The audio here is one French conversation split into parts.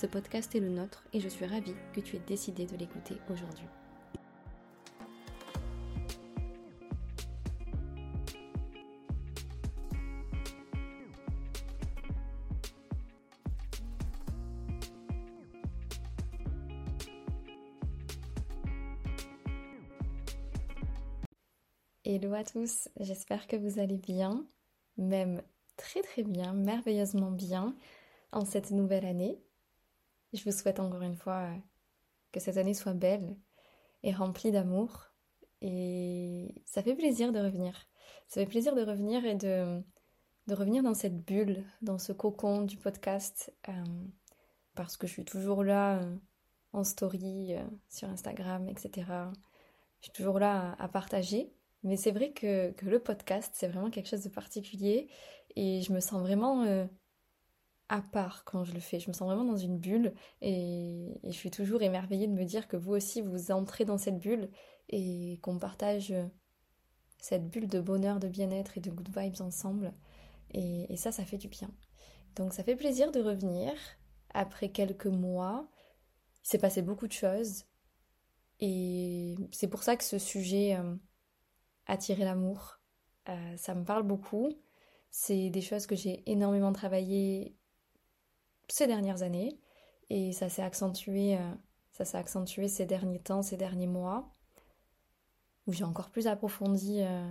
Ce podcast est le nôtre et je suis ravie que tu aies décidé de l'écouter aujourd'hui. Hello à tous, j'espère que vous allez bien, même très très bien, merveilleusement bien en cette nouvelle année. Je vous souhaite encore une fois euh, que cette année soit belle et remplie d'amour. Et ça fait plaisir de revenir. Ça fait plaisir de revenir et de, de revenir dans cette bulle, dans ce cocon du podcast. Euh, parce que je suis toujours là euh, en story, sur Instagram, etc. Je suis toujours là à, partager. Mais c'est vrai que, que, le podcast, c'est vraiment quelque chose de particulier. Et je me sens vraiment à part quand je le fais. Je me sens vraiment dans une bulle et, je suis toujours émerveillée de me dire que vous aussi vous entrez dans cette bulle et qu'on partage cette bulle de bonheur, de bien-être et de good vibes ensemble. Et, ça, ça fait du bien. Donc ça fait plaisir de revenir après quelques mois. Il s'est passé beaucoup de choses et c'est pour ça que ce sujet euh, attirer l'amour, euh, ça me parle beaucoup. C'est des choses que j'ai énormément travaillé ces dernières années et ça s'est accentué, euh, ça s'est accentué ces derniers temps, ces derniers mois, où j'ai encore plus approfondi euh,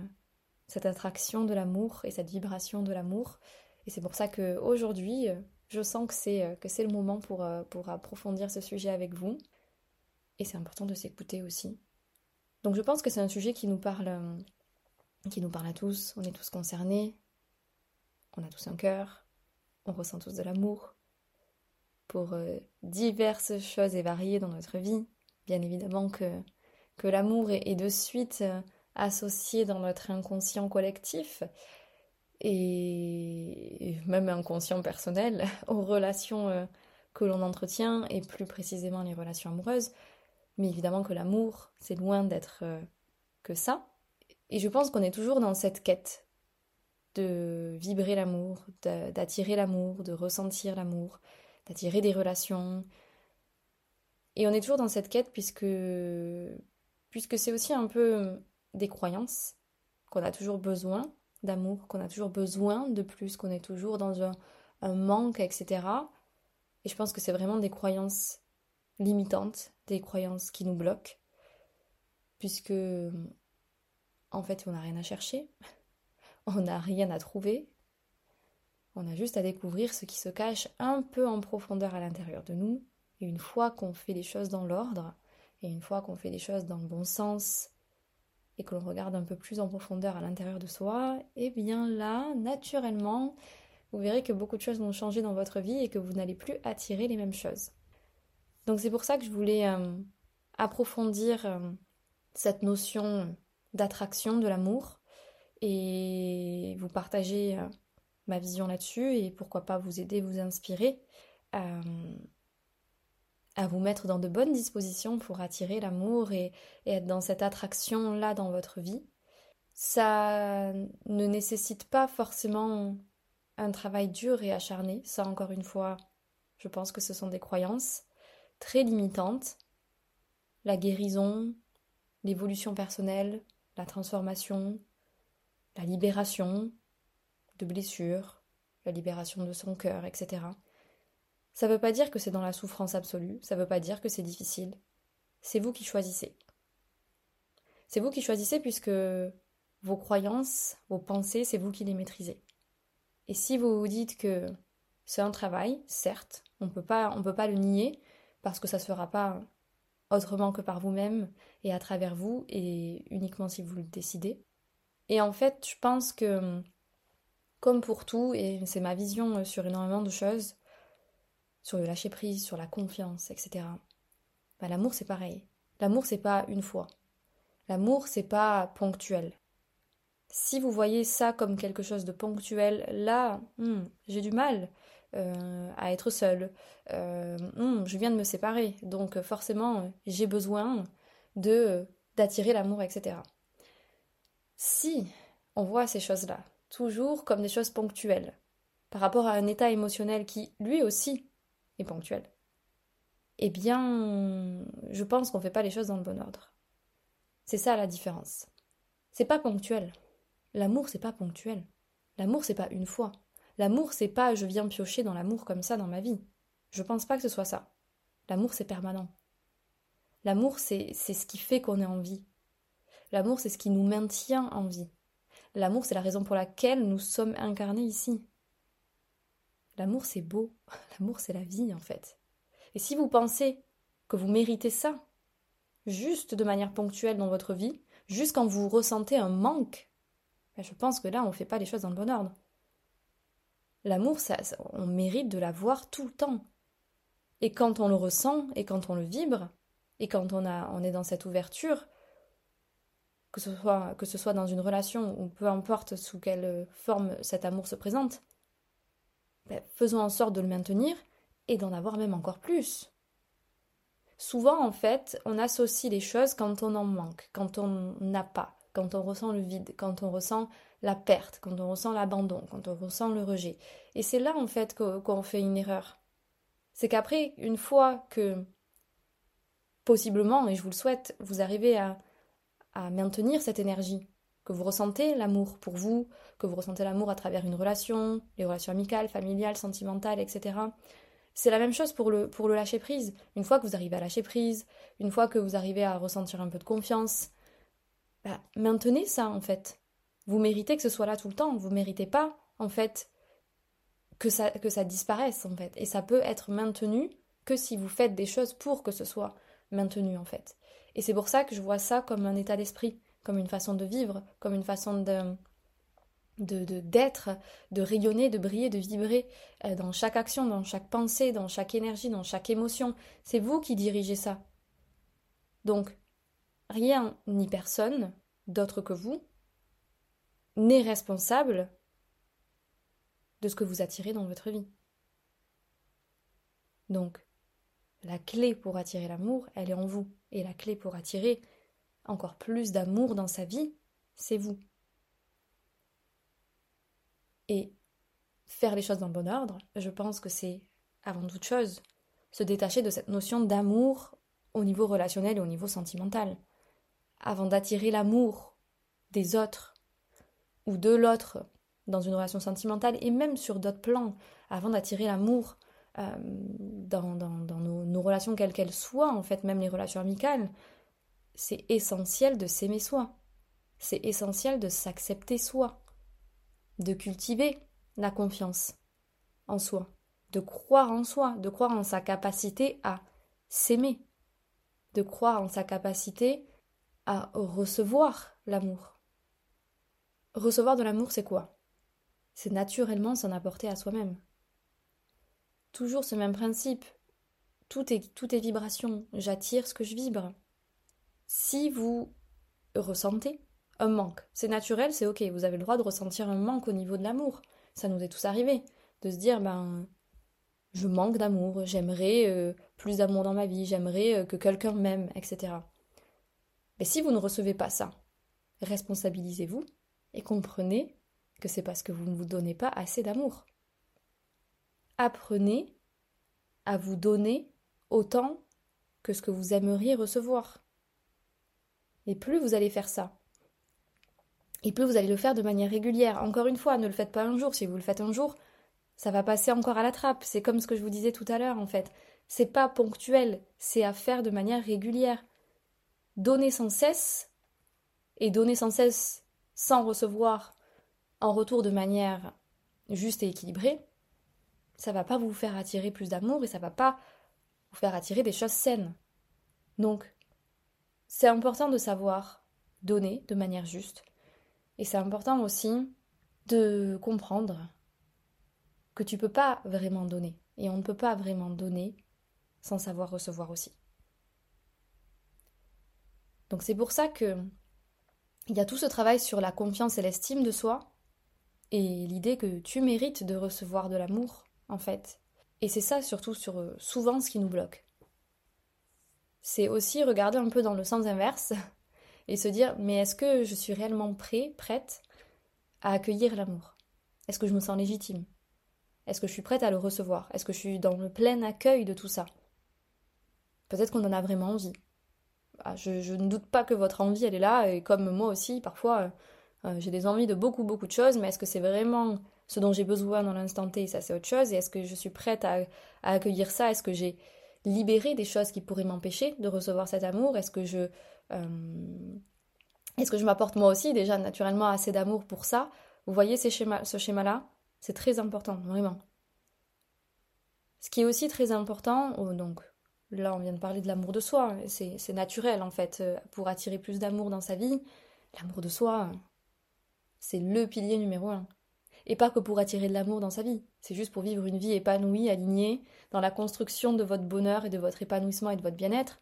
cette attraction de l'amour et cette vibration de l'amour. Et c'est pour ça que aujourd'hui, euh, je sens que c'est que c'est le moment pour, pour approfondir ce sujet avec vous. Et c'est important de s'écouter aussi. Donc je pense que c'est un sujet qui nous parle, qui nous parle à tous. On est tous concernés. On a tous un cœur. On ressent tous de l'amour pour euh, diverses choses et variées dans notre vie. Bien évidemment que, l'amour est, de suite euh, associé dans notre inconscient collectif et même inconscient personnel aux relations euh, que l'on entretient et plus précisément les relations amoureuses. Mais évidemment que l'amour, c'est loin d'être que ça. Et je pense qu'on est toujours dans cette quête de vibrer l'amour, d'attirer l'amour, de ressentir l'amour, d'attirer des relations. Et on est toujours dans cette quête puisque, puisque c'est aussi un peu des croyances, qu'on a toujours besoin d'amour, qu'on a toujours besoin de plus, qu'on est toujours dans un, un manque, etc. Et je pense que c'est vraiment des croyances limitantes, des croyances qui nous bloquent, puisque en fait on n'a rien à chercher, on n'a rien à trouver, on a juste à découvrir ce qui se cache un peu en profondeur à l'intérieur de nous. Et une fois qu'on fait les choses dans l'ordre, et une fois qu'on fait les choses dans le bon sens, et que l'on regarde un peu plus en profondeur à l'intérieur de soi, eh bien là, naturellement, vous verrez que beaucoup de choses vont changer dans votre vie et que vous n'allez plus attirer les mêmes choses. Donc c'est pour ça que je voulais euh, approfondir euh, cette notion d'attraction, de l'amour, et vous partager euh, ma vision là-dessus et pourquoi pas vous aider, vous inspirer à, vous mettre dans de bonnes dispositions pour attirer l'amour et, être dans cette attraction-là dans votre vie. Ça ne nécessite pas forcément un travail dur et acharné. Ça, encore une fois, je pense que ce sont des croyances très limitantes. La guérison, l'évolution personnelle, la transformation, la libération, de blessures, la libération de son cœur, etc. Ça ne veut pas dire que c'est dans la souffrance absolue, ça ne veut pas dire que c'est difficile. C'est vous qui choisissez. C'est vous qui choisissez puisque vos croyances, vos pensées, c'est vous qui les maîtrisez. Et si vous vous dites que c'est un travail, certes, on ne peut pas le nier parce que ça ne se fera pas autrement que par vous-même et à travers vous et uniquement si vous le décidez. Et en fait, je pense que comme pour tout, et c'est ma vision euh, sur énormément de choses, sur le lâcher prise, sur la confiance, etc. Bah, l'amour c'est pareil. L'amour c'est pas une fois. L'amour c'est pas ponctuel. Si vous voyez ça comme quelque chose de ponctuel, là, hmm, j'ai du mal euh, à être seule. Euh, hmm, je viens de me séparer, donc forcément j'ai besoin de d'attirer l'amour, etc. Si on voit ces choses-là toujours comme des choses ponctuelles, par rapport à un état émotionnel qui, lui aussi, est ponctuel, eh bien, je pense qu'on ne fait pas les choses dans le bon ordre. C'est ça la différence. C'est pas ponctuel. L'amour, c'est pas ponctuel. L'amour, c'est pas une fois. L'amour, c'est pas je viens piocher dans l'amour comme ça dans ma vie. Je pense pas que ce soit ça. L'amour, c'est permanent. L'amour, c'est ce qui fait qu'on est en vie. L'amour, c'est ce qui nous maintient en vie. L'amour, c'est la raison pour laquelle nous sommes incarnés ici. L'amour, c'est beau. L'amour, c'est la vie, en fait. Et si vous pensez que vous méritez ça, juste de manière ponctuelle dans votre vie, juste quand vous ressentez un manque, ben, je pense que là, on ne fait pas les choses dans le bon ordre. L'amour, on mérite de l'avoir tout le temps. Et quand on le ressent, et quand on le vibre, et quand on, a, on est dans cette ouverture, que ce, soit, que ce soit dans une relation ou peu importe sous quelle forme cet amour se présente, ben, faisons en sorte de le maintenir et d'en avoir même encore plus. Souvent, en fait, on associe les choses quand on en manque, quand on n'a pas, quand on ressent le vide, quand on ressent la perte, quand on ressent l'abandon, quand on ressent le rejet. Et c'est là, en fait, qu'on fait une erreur. C'est qu'après, une fois que, possiblement, et je vous le souhaite, vous arrivez à, à maintenir cette énergie, que vous ressentez l'amour pour vous, que vous ressentez l'amour à travers une relation, les relations amicales, familiales, sentimentales, etc. C'est la même chose pour le, pour le lâcher prise. Une fois que vous arrivez à lâcher prise, une fois que vous arrivez à ressentir un peu de confiance, bah, maintenez ça en fait. Vous méritez que ce soit là tout le temps. Vous méritez pas en fait que ça, que ça disparaisse en fait. Et ça peut être maintenu que si vous faites des choses pour que ce soit maintenu en fait. Et c'est pour ça que je vois ça comme un état d'esprit, comme une façon de vivre, comme une façon de, de d'être, de, rayonner, de briller, de vibrer euh, dans chaque action, dans chaque pensée, dans chaque énergie, dans chaque émotion. C'est vous qui dirigez ça. Donc, rien ni personne d'autre que vous n'est responsable de ce que vous attirez dans votre vie. Donc, la clé pour attirer l'amour, elle est en vous. Et la clé pour attirer encore plus d'amour dans sa vie, c'est vous. Et faire les choses dans le bon ordre, je pense que c'est, avant toute chose, se détacher de cette notion d'amour au niveau relationnel et au niveau sentimental. Avant d'attirer l'amour des autres ou de l'autre dans une relation sentimentale et même sur d'autres plans, avant d'attirer l'amour euh, dans, nos, nos, relations quelles qu'elles soient, en fait, même les relations amicales, c'est essentiel de s'aimer soi. C'est essentiel de s'accepter soi de cultiver la confiance en soi, de croire en soi, de croire en sa capacité à s'aimer, de croire en sa capacité à recevoir l'amour. Recevoir de l'amour, c'est quoi? C'est naturellement s'en apporter à soi-même. Toujours ce même principe. Tout est, tout vibration. J'attire ce que je vibre. Si vous ressentez un manque. C'est naturel, c'est ok, vous avez le droit de ressentir un manque au niveau de l'amour. Ça nous est tous arrivé. De se dire, ben, je manque d'amour, j'aimerais euh, plus d'amour dans ma vie, j'aimerais euh, que quelqu'un m'aime, etc. Mais si vous ne recevez pas ça, responsabilisez-vous et comprenez que c'est parce que vous ne vous donnez pas assez d'amour. Apprenez à vous donner autant que ce que vous aimeriez recevoir. Et plus vous allez faire ça, et plus vous allez le faire de manière régulière. Encore une fois, ne le faites pas un jour. Si vous le faites un jour, ça va passer encore à la trappe. C'est comme ce que je vous disais tout à l'heure, en fait. C'est pas ponctuel, c'est à faire de manière régulière. Donner sans cesse, et donner sans cesse sans recevoir en retour de manière juste et équilibrée, ça va pas vous faire attirer plus d'amour et ça va pas vous faire attirer des choses saines. Donc, c'est important de savoir donner de manière juste, et c'est important aussi de comprendre que tu peux pas vraiment donner. Et on ne peut pas vraiment donner sans savoir recevoir aussi. Donc c'est pour ça que il y a tout ce travail sur la confiance et l'estime de soi et l'idée que tu mérites de recevoir de l'amour en fait. Et c'est ça surtout sur euh, souvent ce qui nous bloque. C'est aussi regarder un peu dans le sens inverse et se dire mais est-ce que je suis réellement prêt, prête à accueillir l'amour? Est-ce que je me sens légitime? Est-ce que je suis prête à le recevoir? Est-ce que je suis dans le plein accueil de tout ça? Peut-être qu'on en a vraiment envie. Ah, je, ne doute pas que votre envie, elle est là, et comme moi aussi, parfois, euh, euh, j'ai des envies de beaucoup, beaucoup de choses, mais est-ce que c'est vraiment ce dont j'ai besoin dans l'instant T Ça, c'est autre chose. Et est-ce que je suis prête à, accueillir ça? Est-ce que j'ai libéré des choses qui pourraient m'empêcher de recevoir cet amour? Est-ce que je... Euh, est-ce que je m'apporte moi aussi déjà naturellement assez d'amour pour ça? Vous voyez ce schéma-là? C'est très important, vraiment. Ce qui est aussi très important, oh, donc Là, on vient de parler de l'amour de soi. C'est naturel, en fait, euh, pour attirer plus d'amour dans sa vie. L'amour de soi, c'est le pilier numéro un. Et pas que pour attirer de l'amour dans sa vie. C'est juste pour vivre une vie épanouie, alignée, dans la construction de votre bonheur et de votre épanouissement et de votre bien-être.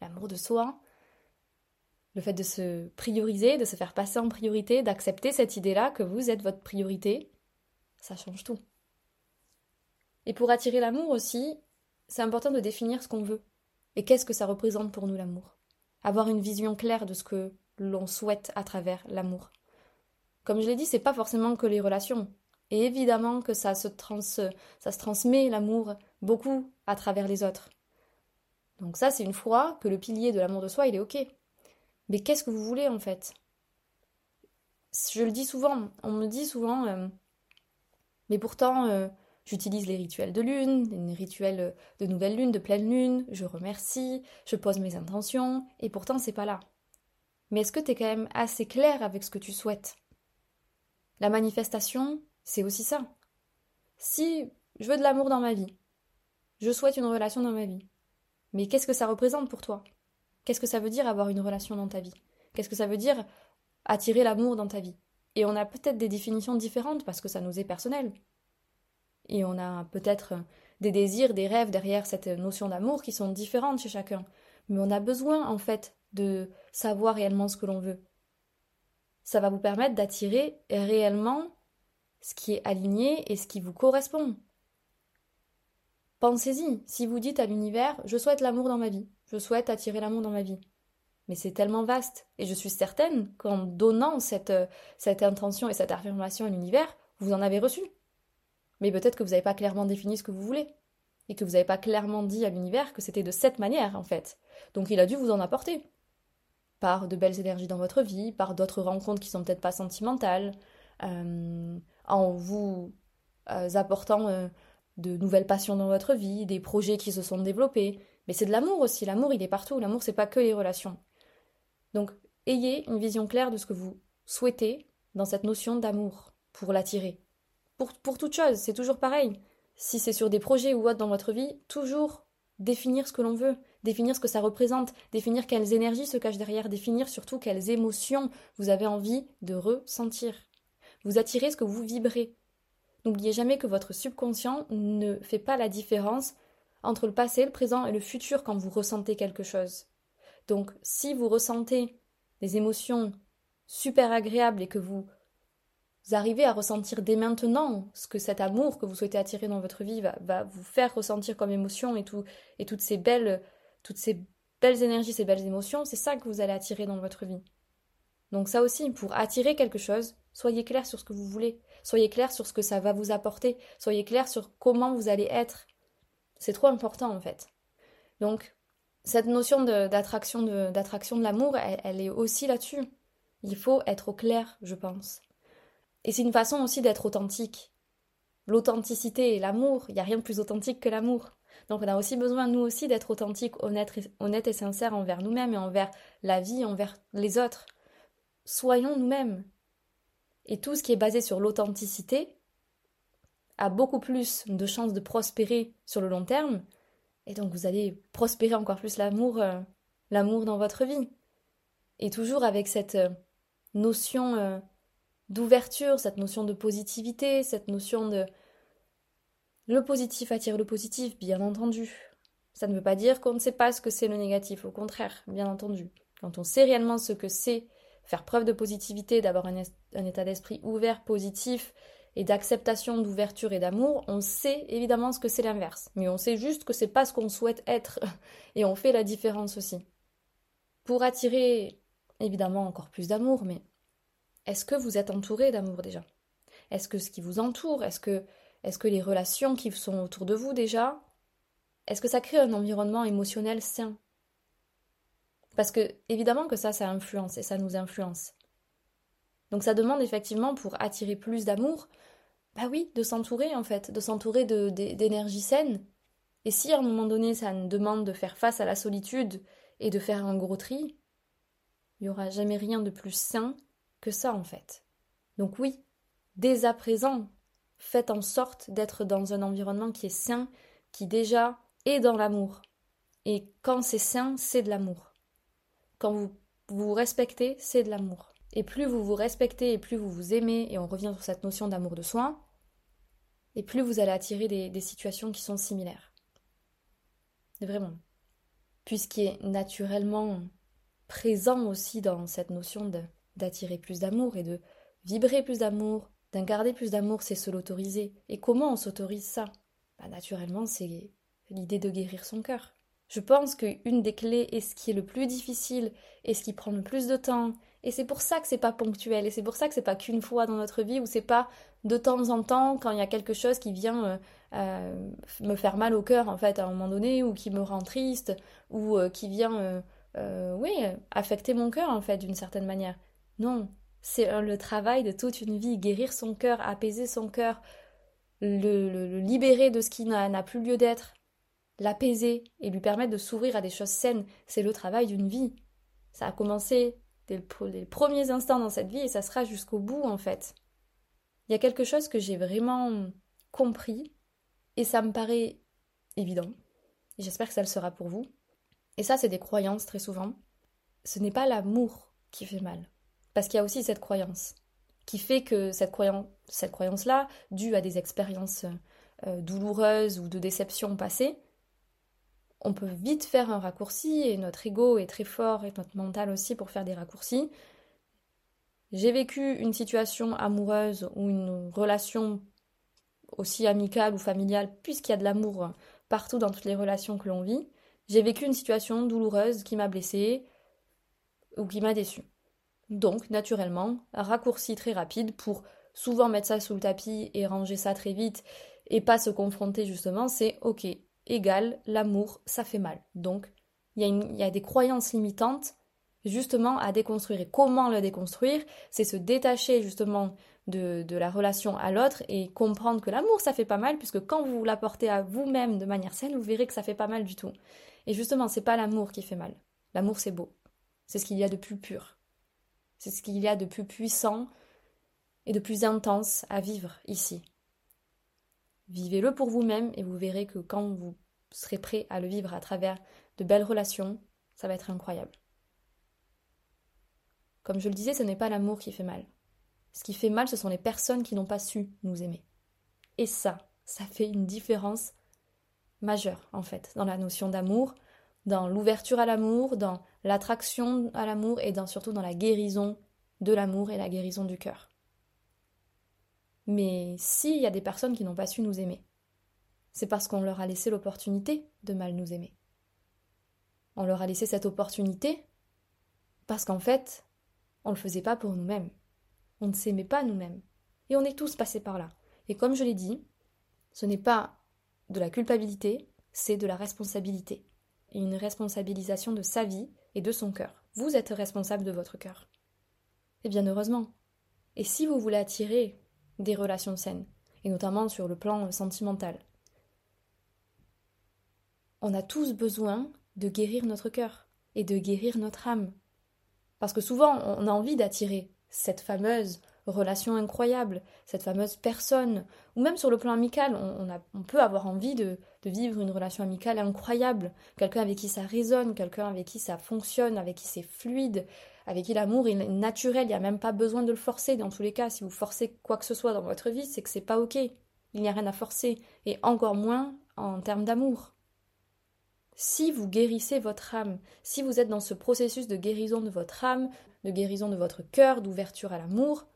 L'amour de soi, le fait de se prioriser, de se faire passer en priorité, d'accepter cette idée-là que vous êtes votre priorité, ça change tout. Et pour attirer l'amour aussi, c'est important de définir ce qu'on veut. Et qu'est-ce que ça représente pour nous l'amour? Avoir une vision claire de ce que l'on souhaite à travers l'amour. Comme je l'ai dit, c'est pas forcément que les relations. Et évidemment que ça se, transmet l'amour beaucoup à travers les autres. Donc ça, c'est une fois que le pilier de l'amour de soi, il est ok. Mais qu'est-ce que vous voulez en fait? Je le dis souvent, on me dit souvent, euh, mais pourtant, euh, J'utilise les rituels de lune, les rituels de nouvelle lune, de pleine lune, je remercie, je pose mes intentions, et pourtant c'est pas là. Mais est-ce que tu es quand même assez clair avec ce que tu souhaites? La manifestation, c'est aussi ça. Si je veux de l'amour dans ma vie, je souhaite une relation dans ma vie, mais qu'est-ce que ça représente pour toi? Qu'est-ce que ça veut dire avoir une relation dans ta vie? Qu'est-ce que ça veut dire attirer l'amour dans ta vie? Et on a peut-être des définitions différentes parce que ça nous est personnel et on a peut-être des désirs, des rêves derrière cette notion d'amour qui sont différentes chez chacun. Mais on a besoin en fait de savoir réellement ce que l'on veut. Ça va vous permettre d'attirer réellement ce qui est aligné et ce qui vous correspond. Pensez-y, si vous dites à l'univers je souhaite l'amour dans ma vie, je souhaite attirer l'amour dans ma vie. Mais c'est tellement vaste, et je suis certaine qu'en donnant cette, cette intention et cette affirmation à l'univers, vous en avez reçu. Mais peut-être que vous n'avez pas clairement défini ce que vous voulez. Et que vous n'avez pas clairement dit à l'univers que c'était de cette manière, en fait. Donc il a dû vous en apporter. Par de belles énergies dans votre vie, par d'autres rencontres qui sont peut-être pas sentimentales, euh, en vous euh, apportant euh, de nouvelles passions dans votre vie, des projets qui se sont développés. Mais c'est de l'amour aussi. L'amour, il est partout. L'amour, c'est pas que les relations. Donc, ayez une vision claire de ce que vous souhaitez dans cette notion d'amour pour l'attirer. Pour, toute chose, c'est toujours pareil. Si c'est sur des projets ou autres dans votre vie, toujours définir ce que l'on veut, définir ce que ça représente, définir quelles énergies se cachent derrière, définir surtout quelles émotions vous avez envie de ressentir. Vous attirez ce que vous vibrez. N'oubliez jamais que votre subconscient ne fait pas la différence entre le passé, le présent et le futur quand vous ressentez quelque chose. Donc si vous ressentez des émotions super agréables et que vous vous arrivez à ressentir dès maintenant ce que cet amour que vous souhaitez attirer dans votre vie va, vous faire ressentir comme émotion et, tout, et toutes ces belles, énergies, ces belles émotions, c'est ça que vous allez attirer dans votre vie. Donc ça aussi, pour attirer quelque chose, soyez clair sur ce que vous voulez, soyez clair sur ce que ça va vous apporter, soyez clair sur comment vous allez être. C'est trop important en fait. Donc cette notion d'attraction de, l'amour, elle est aussi là-dessus. Il faut être au clair, je pense. Et c'est une façon aussi d'être authentique. L'authenticité et l'amour, il n'y a rien de plus authentique que l'amour. Donc on a aussi besoin, nous aussi, d'être authentiques, honnêtes et, sincères envers nous-mêmes et envers la vie, envers les autres. Soyons nous-mêmes. Et tout ce qui est basé sur l'authenticité a beaucoup plus de chances de prospérer sur le long terme. Et donc vous allez prospérer encore plus l'amour, euh, l'amour dans votre vie. Et toujours avec cette euh, notion euh, d'ouverture, cette notion de positivité, cette notion de Le positif attire le positif, bien entendu. Ça ne veut pas dire qu'on ne sait pas ce que c'est le négatif, au contraire, bien entendu. Quand on sait réellement ce que c'est faire preuve de positivité, d'avoir un, état d'esprit ouvert, positif, et d'acceptation, d'ouverture et d'amour, on sait évidemment ce que c'est l'inverse. Mais on sait juste que c'est pas ce qu'on souhaite être. Et on fait la différence aussi. Pour attirer évidemment encore plus d'amour, mais est-ce que vous êtes entouré d'amour déjà? Est-ce que ce qui vous entoure, est-ce que, est-ce que les relations qui sont autour de vous déjà, est-ce que ça crée un environnement émotionnel sain? Parce que évidemment que ça, ça influence et ça nous influence. Donc ça demande effectivement pour attirer plus d'amour, bah oui, de s'entourer en fait, de s'entourer d'énergie saine. Et si à un moment donné ça nous demande de faire face à la solitude et de faire un gros tri, il n'y aura jamais rien de plus sain que ça en fait. Donc oui, dès à présent, faites en sorte d'être dans un environnement qui est sain, qui déjà est dans l'amour. Et quand c'est sain, c'est de l'amour. Quand vous vous respectez, c'est de l'amour. Et plus vous vous respectez et plus vous vous aimez, et on revient sur cette notion d'amour de soi, et plus vous allez attirer des, situations qui sont similaires. Vraiment. Puisqu'il est naturellement présent aussi dans cette notion d'attirer plus d'amour et de vibrer plus d'amour, d'incarner plus d'amour, c'est se l'autoriser. Et comment on s'autorise ça? Bah, Naturellement, c'est l'idée de guérir son cœur. Je pense qu'une des clés est ce qui est le plus difficile et ce qui prend le plus de temps et c'est pour ça que c'est pas ponctuel, et c'est pour ça que c'est pas qu'une fois dans notre vie, ou c'est pas de temps en temps quand il y a quelque chose qui vient euh, euh, me faire mal au cœur en fait à un moment donné, ou qui me rend triste, ou euh, qui vient, oui, affecter mon cœur en fait d'une certaine manière. Non, c'est le travail de toute une vie, guérir son cœur, apaiser son cœur, le, libérer de ce qui n'a plus lieu d'être, l'apaiser et lui permettre de s'ouvrir à des choses saines. C'est le travail d'une vie. Ça a commencé dès les premiers instants dans cette vie et ça sera jusqu'au bout en fait. Il y a quelque chose que j'ai vraiment compris et ça me paraît évident. J'espère que ça le sera pour vous. Et ça, c'est des croyances très souvent. Ce n'est pas l'amour qui fait mal. Parce qu'il y a aussi cette croyance qui fait que cette, croyance, cette croyance-là, due à des expériences euh, douloureuses ou de déceptions passées, on peut vite faire un raccourci et notre ego est très fort et notre mental aussi pour faire des raccourcis. J'ai vécu une situation amoureuse ou une relation aussi amicale ou familiale, puisqu'il y a de l'amour partout dans toutes les relations que l'on vit. J'ai vécu une situation douloureuse qui m'a blessée ou qui m'a déçue. Donc, naturellement, raccourci très rapide pour souvent mettre ça sous le tapis et ranger ça très vite et pas se confronter justement, c'est ok, égale l'amour, ça fait mal. Donc, il y, a des croyances limitantes justement à déconstruire. Et comment le déconstruire? C'est se détacher justement de, de la relation à l'autre et comprendre que l'amour, ça fait pas mal, puisque quand vous l'apportez à vous-même de manière saine, vous verrez que ça fait pas mal du tout. Et justement, c'est pas l'amour qui fait mal. L'amour, c'est beau. C'est ce qu'il y a de plus pur. C'est ce qu'il y a de plus puissant et de plus intense à vivre ici. Vivez-le pour vous-même et vous verrez que quand vous serez prêt à le vivre à travers de belles relations, ça va être incroyable. Comme je le disais, ce n'est pas l'amour qui fait mal. Ce qui fait mal, ce sont les personnes qui n'ont pas su nous aimer. Et ça, ça fait une différence majeure, en fait, dans la notion d'amour, dans l'ouverture à l'amour, dans l'attraction à l'amour dans, surtout dans la guérison de l'amour et la guérison du cœur. Mais s'il y a des personnes qui n'ont pas su nous aimer, c'est parce qu'on leur a laissé l'opportunité de mal nous aimer. On leur a laissé cette opportunité parce qu'en fait, on ne le faisait pas pour nous-mêmes. On ne s'aimait pas nous-mêmes. Et on est tous passés par là. Et comme je l'ai dit, ce n'est pas de la culpabilité, c'est de la responsabilité. Et une responsabilisation de sa vie de son cœur. Vous êtes responsable de votre cœur. Et bien heureusement. Et si vous voulez attirer des relations saines, et notamment sur le plan sentimental. On a tous besoin de guérir notre cœur et de guérir notre âme. Parce que souvent, on a envie d'attirer cette fameuse relation incroyable, cette fameuse personne, ou même sur le plan amical, on, peut avoir envie de, de, vivre une relation amicale incroyable, quelqu'un avec qui ça résonne, quelqu'un avec qui ça fonctionne, avec qui c'est fluide, avec qui l'amour est naturel, il n'y a même pas besoin de le forcer. Dans tous les cas, si vous forcez quoi que ce soit dans votre vie, c'est que c'est pas ok. Il n'y a rien à forcer, et encore moins en termes d'amour. Si vous guérissez votre âme, si vous êtes dans ce processus de guérison de votre âme, de guérison de votre cœur, d'ouverture à l'amour,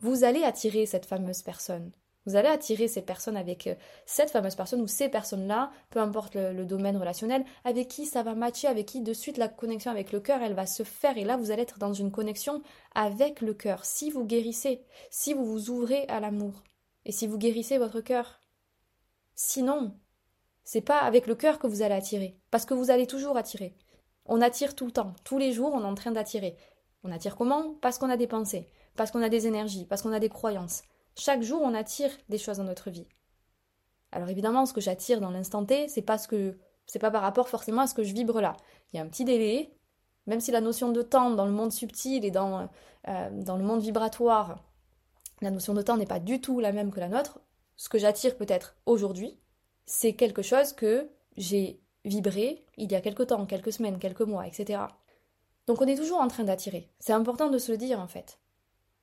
vous allez attirer cette fameuse personne. Vous allez attirer ces personnes avec euh, cette fameuse personne ou ces personnes-là, peu importe le, domaine relationnel, avec qui ça va matcher, avec qui de suite la connexion avec le cœur, elle va se faire. Et là, vous allez être dans une connexion avec le cœur. Si vous guérissez, si vous vous ouvrez à l'amour, et si vous guérissez votre cœur. Sinon, c'est pas avec le cœur que vous allez attirer, parce que vous allez toujours attirer. On attire tout le temps, tous les jours, on est en train d'attirer. On attire comment? Parce qu'on a des pensées, parce qu'on a des énergies, parce qu'on a des croyances. Chaque jour, on attire des choses dans notre vie. Alors évidemment, ce que j'attire dans l'instant T, c'est pas ce que c'est pas par rapport forcément à ce que je vibre là. Il y a un petit délai, même si la notion de temps dans le monde subtil et dans, euh, dans le monde vibratoire, la notion de temps n'est pas du tout la même que la nôtre. Ce que j'attire peut-être aujourd'hui, c'est quelque chose que j'ai vibré il y a quelque temps, quelques semaines, quelques mois, etc. Donc on est toujours en train d'attirer. C'est important de se le dire en fait.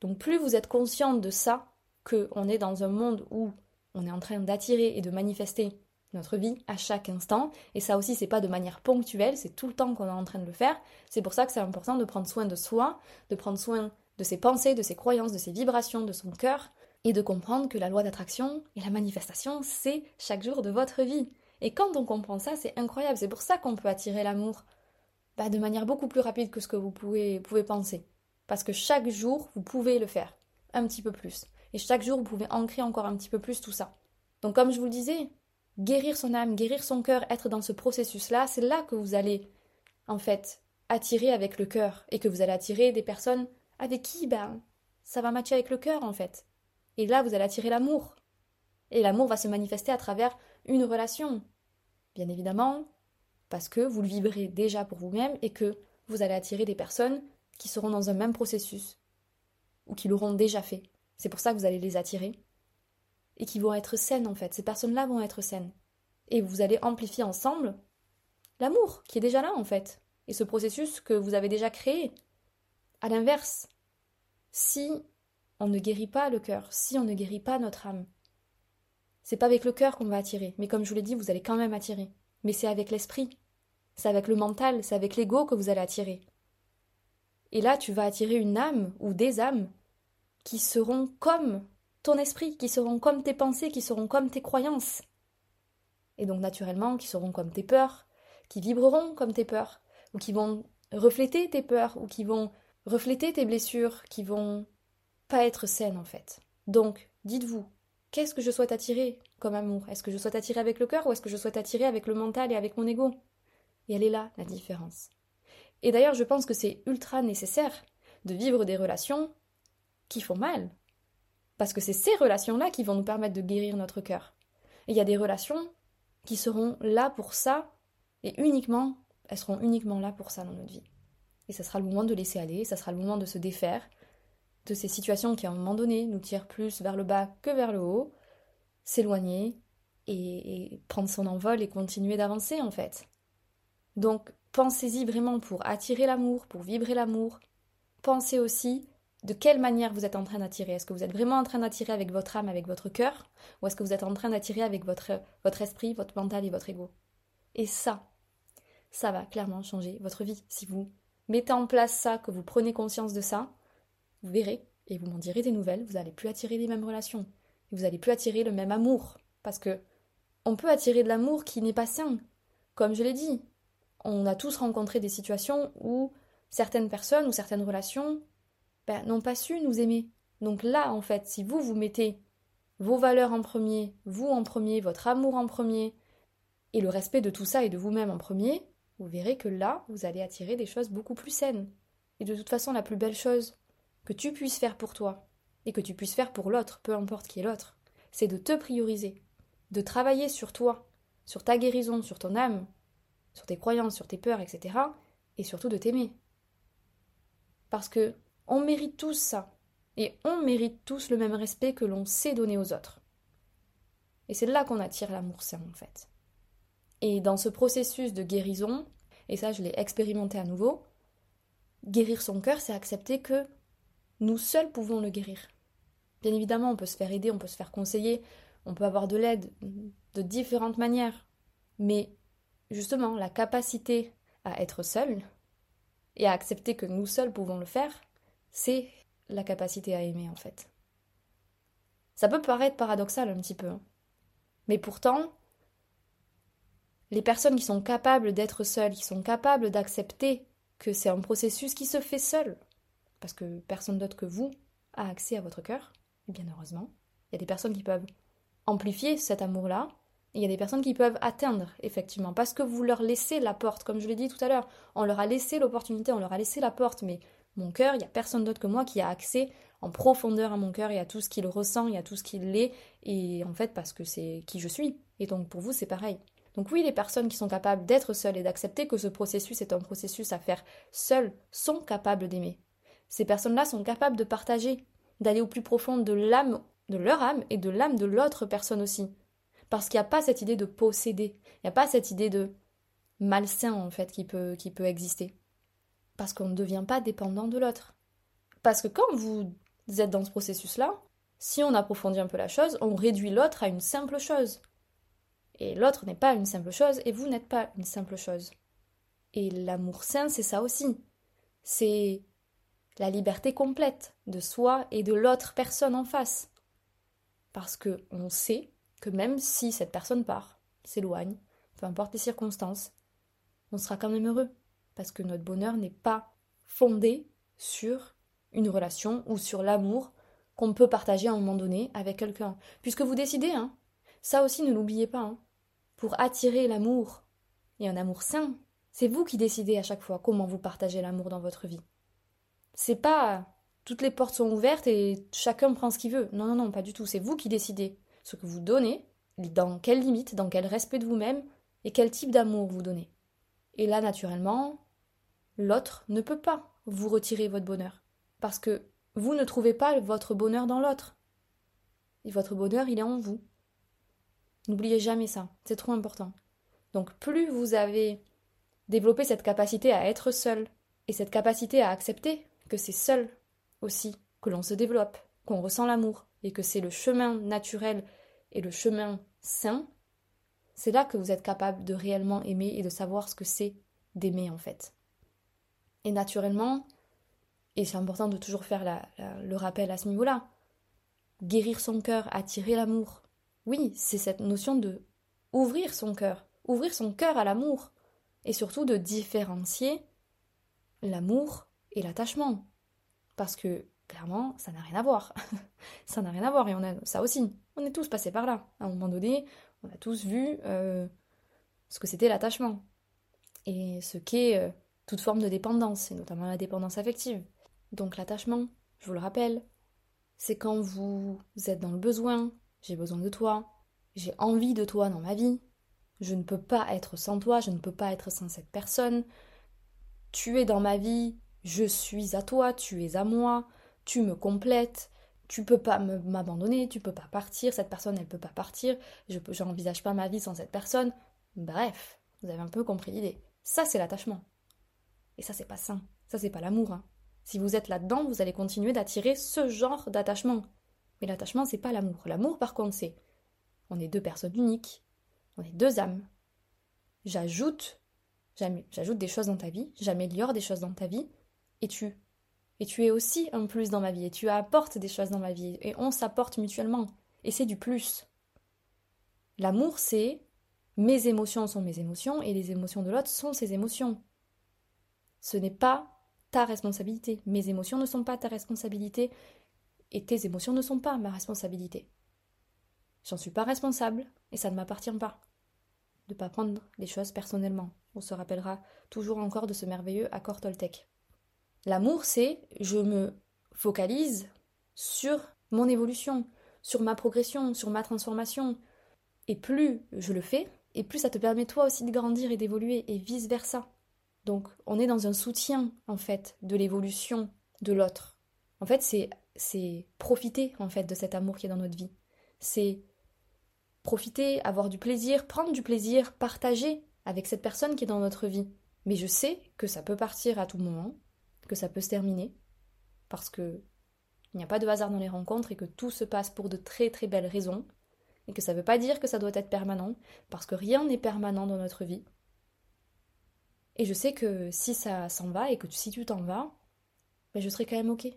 Donc plus vous êtes consciente de ça, qu'on est dans un monde où on est en train d'attirer et de manifester notre vie à chaque instant, et ça aussi c'est pas de manière ponctuelle, c'est tout le temps qu'on est en train de le faire. C'est pour ça que c'est important de prendre soin de soi, de prendre soin de ses pensées, de ses croyances, de ses vibrations, de son cœur, et de comprendre que la loi d'attraction et la manifestation, c'est chaque jour de votre vie. Et quand on comprend ça, c'est incroyable. C'est pour ça qu'on peut attirer l'amour bah, de manière beaucoup plus rapide que ce que vous pouvez, pouvez penser. Parce que chaque jour, vous pouvez le faire. Un petit peu plus. Et chaque jour, vous pouvez ancrer encore un petit peu plus tout ça. Donc comme je vous le disais, guérir son âme, guérir son cœur, être dans ce processus-là, c'est là que vous allez, en fait, attirer avec le cœur. Et que vous allez attirer des personnes avec qui, ben, ça va matcher avec le cœur, en fait. Et là, vous allez attirer l'amour. Et l'amour va se manifester à travers une relation. Bien évidemment, parce que vous le vibrez déjà pour vous-même et que vous allez attirer des personnes qui seront dans un même processus ou qui l'auront déjà fait. C'est pour ça que vous allez les attirer et qui vont être saines en fait. Ces personnes-là vont être saines. Et vous allez amplifier ensemble l'amour qui est déjà là en fait. Et ce processus que vous avez déjà créé. À l'inverse, si on ne guérit pas le cœur, si on ne guérit pas notre âme. C'est pas avec le cœur qu'on va attirer, mais comme je vous l'ai dit, vous allez quand même attirer. Mais c'est avec l'esprit, c'est avec le mental, c'est avec l'ego que vous allez attirer. Et là, tu vas attirer une âme ou des âmes qui seront comme ton esprit, qui seront comme tes pensées, qui seront comme tes croyances. Et donc naturellement, qui seront comme tes peurs, qui vibreront comme tes peurs, ou qui vont refléter tes peurs, ou qui vont refléter tes blessures, qui vont pas être saine en fait. Donc, dites-vous, qu'est-ce que je souhaite attirer comme amour? Est-ce que je souhaite attirer avec le cœur ou est-ce que je souhaite attirer avec le mental et avec mon ego? Et elle est là, la différence. Et d'ailleurs, je pense que c'est ultra nécessaire de vivre des relations qui font mal. Parce que c'est ces relations-là qui vont nous permettre de guérir notre cœur. Et il y a des relations qui seront là pour ça, et uniquement, elles seront uniquement là pour ça dans notre vie. Et ça sera le moment de laisser aller, ça sera le moment de se défaire, de ces situations qui à un moment donné nous tirent plus vers le bas que vers le haut, s'éloigner et, prendre son envol et continuer d'avancer en fait. Donc pensez-y vraiment pour attirer l'amour, pour vibrer l'amour. Pensez aussi de quelle manière vous êtes en train d'attirer. Est-ce que vous êtes vraiment en train d'attirer avec votre âme, avec votre cœur, ou est-ce que vous êtes en train d'attirer avec votre, esprit, votre mental et votre ego? Et ça, ça va clairement changer votre vie. Si vous mettez en place ça, que vous prenez conscience de ça, vous verrez, et vous m'en direz des nouvelles, vous n'allez plus attirer les mêmes relations. Vous n'allez plus attirer le même amour. Parce que on peut attirer de l'amour qui n'est pas sain. Comme je l'ai dit, on a tous rencontré des situations où certaines personnes ou certaines relations ben, n'ont pas su nous aimer. Donc là, en fait, si vous, vous mettez vos valeurs en premier, vous en premier, votre amour en premier, et le respect de tout ça et de vous-même en premier, vous verrez que là, vous allez attirer des choses beaucoup plus saines. Et de toute façon, la plus belle chose que tu puisses faire pour toi et que tu puisses faire pour l'autre, peu importe qui est l'autre, c'est de te prioriser, de travailler sur toi, sur ta guérison, sur ton âme, sur tes croyances, sur tes peurs, etc. Et surtout de t'aimer. Parce que on mérite tous ça. Et on mérite tous le même respect que l'on sait donner aux autres. Et c'est là qu'on attire l'amour sain, en fait. Et dans ce processus de guérison, et ça je l'ai expérimenté à nouveau, guérir son cœur, c'est accepter que nous seuls pouvons le guérir. Bien évidemment, on peut se faire aider, on peut se faire conseiller, on peut avoir de l'aide de différentes manières. Mais justement, la capacité à être seul et à accepter que nous seuls pouvons le faire, c'est la capacité à aimer en fait. Ça peut paraître paradoxal un petit peu, hein. mais pourtant, les personnes qui sont capables d'être seules, qui sont capables d'accepter que c'est un processus qui se fait seul, parce que personne d'autre que vous a accès à votre cœur, bien heureusement, il y a des personnes qui peuvent amplifier cet amour-là, il y a des personnes qui peuvent atteindre, effectivement, parce que vous leur laissez la porte, comme je l'ai dit tout à l'heure, on leur a laissé l'opportunité, on leur a laissé la porte, mais mon cœur, il n'y a personne d'autre que moi qui a accès en profondeur à mon cœur et à tout ce qu'il ressent et à tout ce qu'il est, et en fait parce que c'est qui je suis. Et donc pour vous, c'est pareil. Donc oui, les personnes qui sont capables d'être seules et d'accepter que ce processus est un processus à faire seul sont capables d'aimer. Ces personnes-là sont capables de partager, d'aller au plus profond de l'âme, de leur âme et de l'âme de l'autre personne aussi. Parce qu'il n'y a pas cette idée de posséder, il n'y a pas cette idée de malsain en fait qui peut, exister. Parce qu'on ne devient pas dépendant de l'autre. Parce que quand vous êtes dans ce processus-là, si on approfondit un peu la chose, on réduit l'autre à une simple chose. Et l'autre n'est pas une simple chose, et vous n'êtes pas une simple chose. Et l'amour sain, c'est ça aussi. C'est la liberté complète de soi et de l'autre personne en face. Parce que on sait même si cette personne part, s'éloigne, peu importe les circonstances, on sera quand même heureux. Parce que notre bonheur n'est pas fondé sur une relation ou sur l'amour qu'on peut partager à un moment donné avec quelqu'un. Puisque vous décidez, hein. Ça aussi, ne l'oubliez pas, hein pour attirer l'amour, et un amour sain, c'est vous qui décidez à chaque fois comment vous partagez l'amour dans votre vie. C'est pas toutes les portes sont ouvertes et chacun prend ce qu'il veut. Non, non, non, pas du tout. C'est vous qui décidez ce que vous donnez, dans quelles limites, dans quel respect de vous-même et quel type d'amour vous donnez. Et là, naturellement, l'autre ne peut pas vous retirer votre bonheur. Parce que vous ne trouvez pas votre bonheur dans l'autre. Et votre bonheur, il est en vous. N'oubliez jamais ça, c'est trop important. Donc plus vous avez développé cette capacité à être seul et cette capacité à accepter que c'est seul aussi que l'on se développe, qu'on ressent l'amour et que c'est le chemin naturel et le chemin sain, c'est là que vous êtes capable de réellement aimer et de savoir ce que c'est d'aimer en fait. Et naturellement, et c'est important de toujours faire le rappel à ce niveau-là, guérir son cœur, attirer l'amour, oui, c'est cette notion de ouvrir son cœur, ouvrir son cœur à l'amour, et surtout de différencier l'amour et l'attachement. Parce que clairement, ça n'a rien à voir. ça n'a rien à voir, et on a ça aussi. On est tous passés par là. À un moment donné, on a tous vu euh, ce que c'était l'attachement. Et ce qu'est euh, toute forme de dépendance, et notamment la dépendance affective. Donc l'attachement, je vous le rappelle, c'est quand vous êtes dans le besoin, j'ai besoin de toi, j'ai envie de toi dans ma vie, je ne peux pas être sans toi, je ne peux pas être sans cette personne, tu es dans ma vie, je suis à toi, tu es à moi, tu me complètes, tu peux pas m'abandonner, tu peux pas partir, cette personne elle peut pas partir, je n'envisage pas ma vie sans cette personne. Bref, vous avez un peu compris l'idée. Ça c'est l'attachement. Et ça c'est pas sain, ça c'est pas l'amour. Hein. Si vous êtes là-dedans, vous allez continuer d'attirer ce genre d'attachement. Mais l'attachement, c'est pas l'amour. L'amour, par contre, c'est on est deux personnes uniques, on est deux âmes. J'ajoute, j'ajoute des choses dans ta vie, j'améliore des choses dans ta vie, et tu. Et tu es aussi un plus dans ma vie, et tu apportes des choses dans ma vie, et on s'apporte mutuellement. Et c'est du plus. L'amour, c'est mes émotions sont mes émotions, et les émotions de l'autre sont ses émotions. Ce n'est pas ta responsabilité. Mes émotions ne sont pas ta responsabilité, et tes émotions ne sont pas ma responsabilité. J'en suis pas responsable et ça ne m'appartient pas. De pas prendre les choses personnellement. On se rappellera toujours encore de ce merveilleux accord Toltec. L'amour, c'est je me focalise sur mon évolution, sur ma progression, sur ma transformation. Et plus je le fais, et plus ça te permet toi aussi de grandir et d'évoluer, et vice versa. Donc on est dans un soutien, en fait, de l'évolution de l'autre. En fait, c'est c'est profiter en fait de cet amour qui est dans notre vie. C'est profiter, avoir du plaisir, prendre du plaisir, partager avec cette personne qui est dans notre vie. Mais je sais que ça peut partir à tout moment, que ça peut se terminer, parce que il n'y a pas de hasard dans les rencontres et que tout se passe pour de très très belles raisons, et que ça ne veut pas dire que ça doit être permanent, parce que rien n'est permanent dans notre vie. Et je sais que si ça s'en va et que si tu t'en vas, ben je serai quand même ok.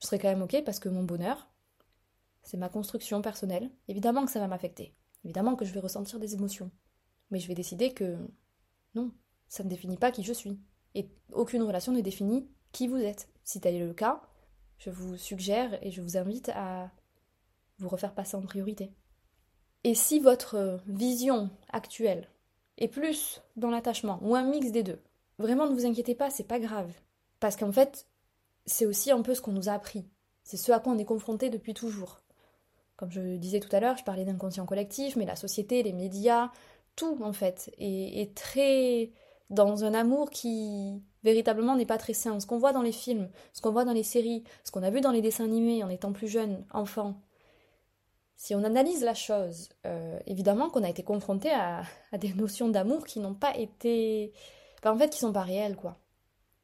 Je serai quand même ok parce que mon bonheur, c'est ma construction personnelle. Évidemment que ça va m'affecter. Évidemment que je vais ressentir des émotions. Mais je vais décider que non, ça ne définit pas qui je suis. Et aucune relation ne définit qui vous êtes. Si tel est le cas, je vous suggère et je vous invite à vous refaire passer en priorité. Et si votre vision actuelle est plus dans l'attachement ou un mix des deux, vraiment ne vous inquiétez pas, c'est pas grave. Parce qu'en fait, c'est aussi un peu ce qu'on nous a appris. C'est ce à quoi on est confronté depuis toujours. Comme je disais tout à l'heure, je parlais d'inconscient collectif, mais la société, les médias, tout en fait, est, très dans un amour qui véritablement n'est pas très sain. Ce qu'on voit dans les films, ce qu'on voit dans les séries, ce qu'on a vu dans les dessins animés en étant plus jeune, enfant. Si on analyse la chose, euh, évidemment qu'on a été confronté à, des notions d'amour qui n'ont pas été. en fait, qui sont pas réelles, quoi.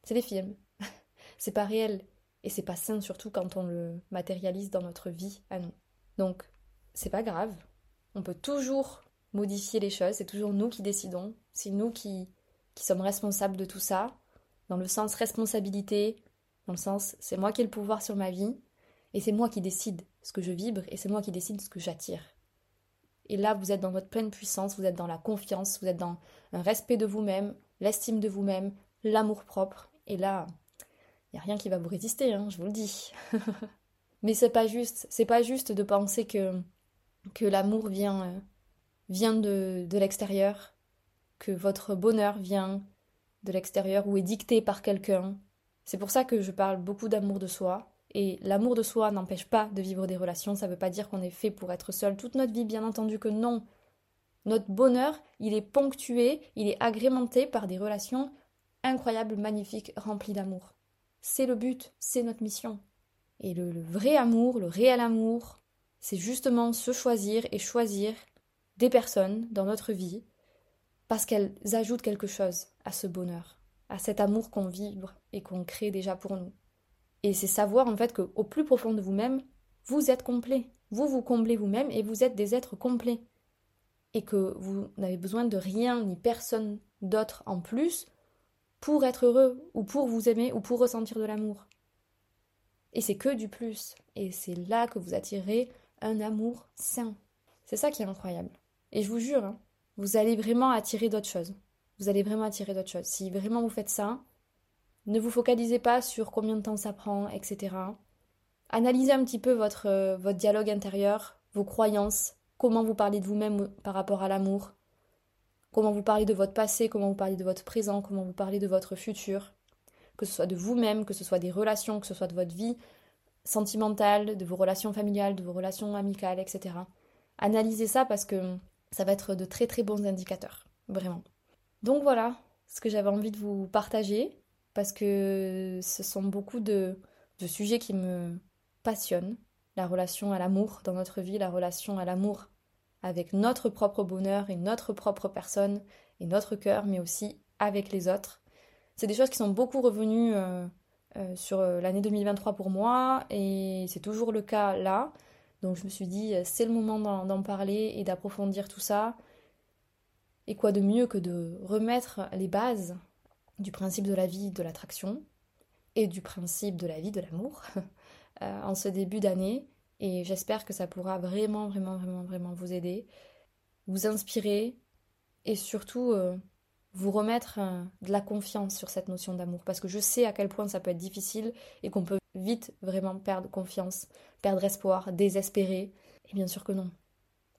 C'est des films. c'est pas réel. Et c'est pas sain, surtout quand on le matérialise dans notre vie à nous. Donc, c'est pas grave. On peut toujours modifier les choses, c'est toujours nous qui décidons, c'est nous qui, qui sommes responsables de tout ça, dans le sens responsabilité, dans le sens c'est moi qui ai le pouvoir sur ma vie, et c'est moi qui décide ce que je vibre, et c'est moi qui décide ce que j'attire. Et là, vous êtes dans votre pleine puissance, vous êtes dans la confiance, vous êtes dans un respect de vous-même, l'estime de vous-même, l'amour propre, et là, il n'y a rien qui va vous résister, hein, je vous le dis. Mais c'est pas juste, c'est pas juste de penser que, que l'amour vient, euh, vient de, de l'extérieur, que votre bonheur vient de l'extérieur ou est dicté par quelqu'un. C'est pour ça que je parle beaucoup d'amour de soi. Et l'amour de soi n'empêche pas de vivre des relations, ça ne veut pas dire qu'on est fait pour être seul toute notre vie, bien entendu que non. Notre bonheur, il est ponctué, il est agrémenté par des relations incroyables, magnifiques, remplies d'amour. C'est le but, c'est notre mission. Et le, vrai amour, le réel amour, c'est justement se choisir et choisir des personnes dans notre vie parce qu'elles ajoutent quelque chose à ce bonheur, à cet amour qu'on vibre et qu'on crée déjà pour nous. Et c'est savoir en fait qu'au plus profond de vous-même, vous êtes complet. Vous vous comblez vous-même et vous êtes des êtres complets. Et que vous n'avez besoin de rien ni personne d'autre en plus pour être heureux ou pour vous aimer ou pour ressentir de l'amour. Et c'est que du plus. Et c'est là que vous attirez un amour sain. C'est ça qui est incroyable. Et je vous jure, hein, vous allez vraiment attirer d'autres choses. Vous allez vraiment attirer d'autres choses. Si vraiment vous faites ça, ne vous focalisez pas sur combien de temps ça prend, etc. Analysez un petit peu votre, euh, votre dialogue intérieur, vos croyances, comment vous parlez de vous-même par rapport à l'amour, comment vous parlez de votre passé, comment vous parlez de votre présent, comment vous parlez de votre futur que ce soit de vous-même, que ce soit des relations, que ce soit de votre vie sentimentale, de vos relations familiales, de vos relations amicales, etc. Analysez ça parce que ça va être de très très bons indicateurs, vraiment. Donc voilà ce que j'avais envie de vous partager, parce que ce sont beaucoup de, sujets qui me passionnent. La relation à l'amour dans notre vie, la relation à l'amour avec notre propre bonheur et notre propre personne et notre cœur, mais aussi avec les autres. C'est des choses qui sont beaucoup revenues euh, euh, sur euh, l'année 2023 pour moi et c'est toujours le cas là. Donc je me suis dit, c'est le moment d'en parler et d'approfondir tout ça. Et quoi de mieux que de remettre les bases du principe de la vie de l'attraction et du principe de la vie de l'amour en ce début d'année. Et j'espère que ça pourra vraiment, vraiment, vraiment, vraiment vous aider, vous inspirer et surtout vous remettre euh, de la confiance sur cette notion d'amour parce que je sais à quel point ça peut être difficile et qu'on peut vite vraiment perdre confiance, perdre espoir, désespérer. Et bien sûr que non.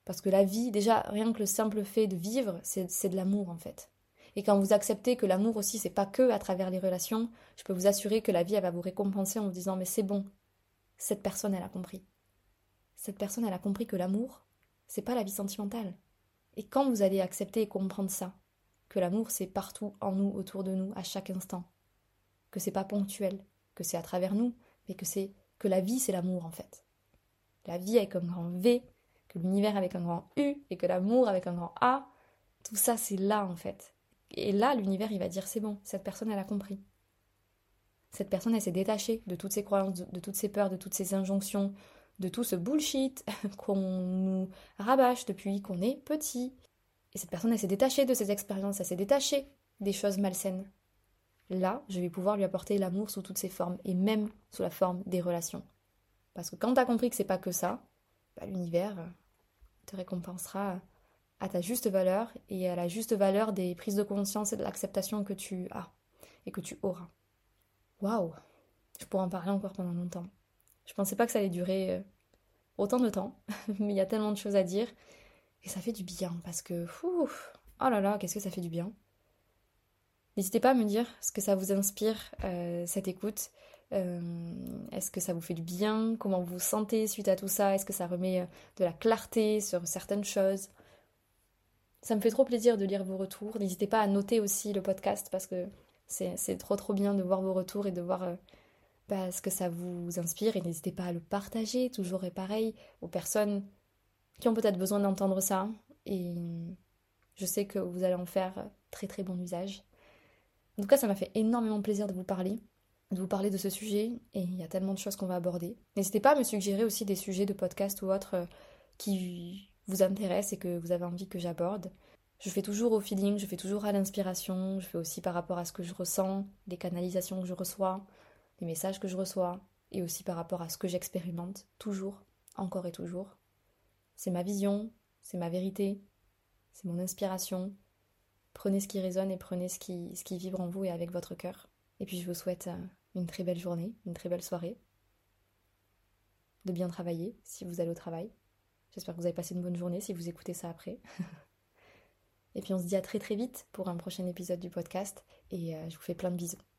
Parce que la vie, déjà, rien que le simple fait de vivre, c'est de l'amour en fait. Et quand vous acceptez que l'amour aussi, c'est pas que à travers les relations, je peux vous assurer que la vie, elle va vous récompenser en vous disant Mais c'est bon, cette personne, elle a compris. Cette personne, elle a compris que l'amour, c'est pas la vie sentimentale. Et quand vous allez accepter et comprendre ça, que l'amour c'est partout en nous, autour de nous, à chaque instant, que c'est pas ponctuel, que c'est à travers nous, mais que c'est que la vie c'est l'amour en fait. La vie avec un grand V, que l'univers avec un grand U et que l'amour avec un grand A, tout ça c'est là en fait. Et là l'univers il va dire c'est bon, cette personne elle a compris. Cette personne elle s'est détachée de toutes ses croyances, de, toutes ses peurs, de toutes ses injonctions, de tout ce bullshit qu'on nous rabâche depuis qu'on est petit. Et cette personne, elle s'est détachée de ses expériences, elle s'est détachée des choses malsaines. Là, je vais pouvoir lui apporter l'amour sous toutes ses formes, et même sous la forme des relations. Parce que quand tu as compris que c'est pas que ça, bah, l'univers te récompensera à ta juste valeur et à la juste valeur des prises de conscience et de l'acceptation que tu as et que tu auras. Waouh Je pourrais en parler encore pendant longtemps. Je pensais pas que ça allait durer euh, autant de temps, mais il y a tellement de choses à dire et ça fait du bien parce que, oh là là, qu'est-ce que ça fait du bien. N'hésitez pas à me dire ce que ça vous inspire, euh, cette écoute. Euh, est-ce que ça vous fait du bien? Comment vous vous sentez suite à tout ça? Est-ce que ça remet euh, de la clarté sur certaines choses? Ça me fait trop plaisir de lire vos retours. N'hésitez pas à noter aussi le podcast parce que c'est trop trop bien de voir vos retours et de voir bah, ce que ça vous inspire. Et n'hésitez pas à le partager, toujours et pareil, aux personnes qui ont peut-être besoin d'entendre ça. Et je sais que vous allez en faire très très bon usage. En tout cas, ça m'a fait énormément plaisir de vous parler, de vous parler de ce sujet, et il y a tellement de choses qu'on va aborder. N'hésitez pas à me suggérer aussi des sujets de podcast ou autres euh, qui vous intéressent et que vous avez envie que j'aborde. Je fais toujours au feeling, je fais toujours à l'inspiration, je fais aussi par rapport à ce que je ressens, les canalisations que je reçois, les messages que je reçois, et aussi par rapport à ce que j'expérimente, toujours, encore et toujours. C'est ma vision, c'est ma vérité, c'est mon inspiration, Prenez ce qui résonne et prenez ce qui, vibre en vous et avec votre cœur. Et puis je vous souhaite euh, une très belle journée, une très belle soirée. De bien travailler si vous allez au travail. J'espère que vous avez passé une bonne journée si vous écoutez ça après. et puis on se dit à très très vite pour un prochain épisode du podcast et euh, je vous fais plein de bisous.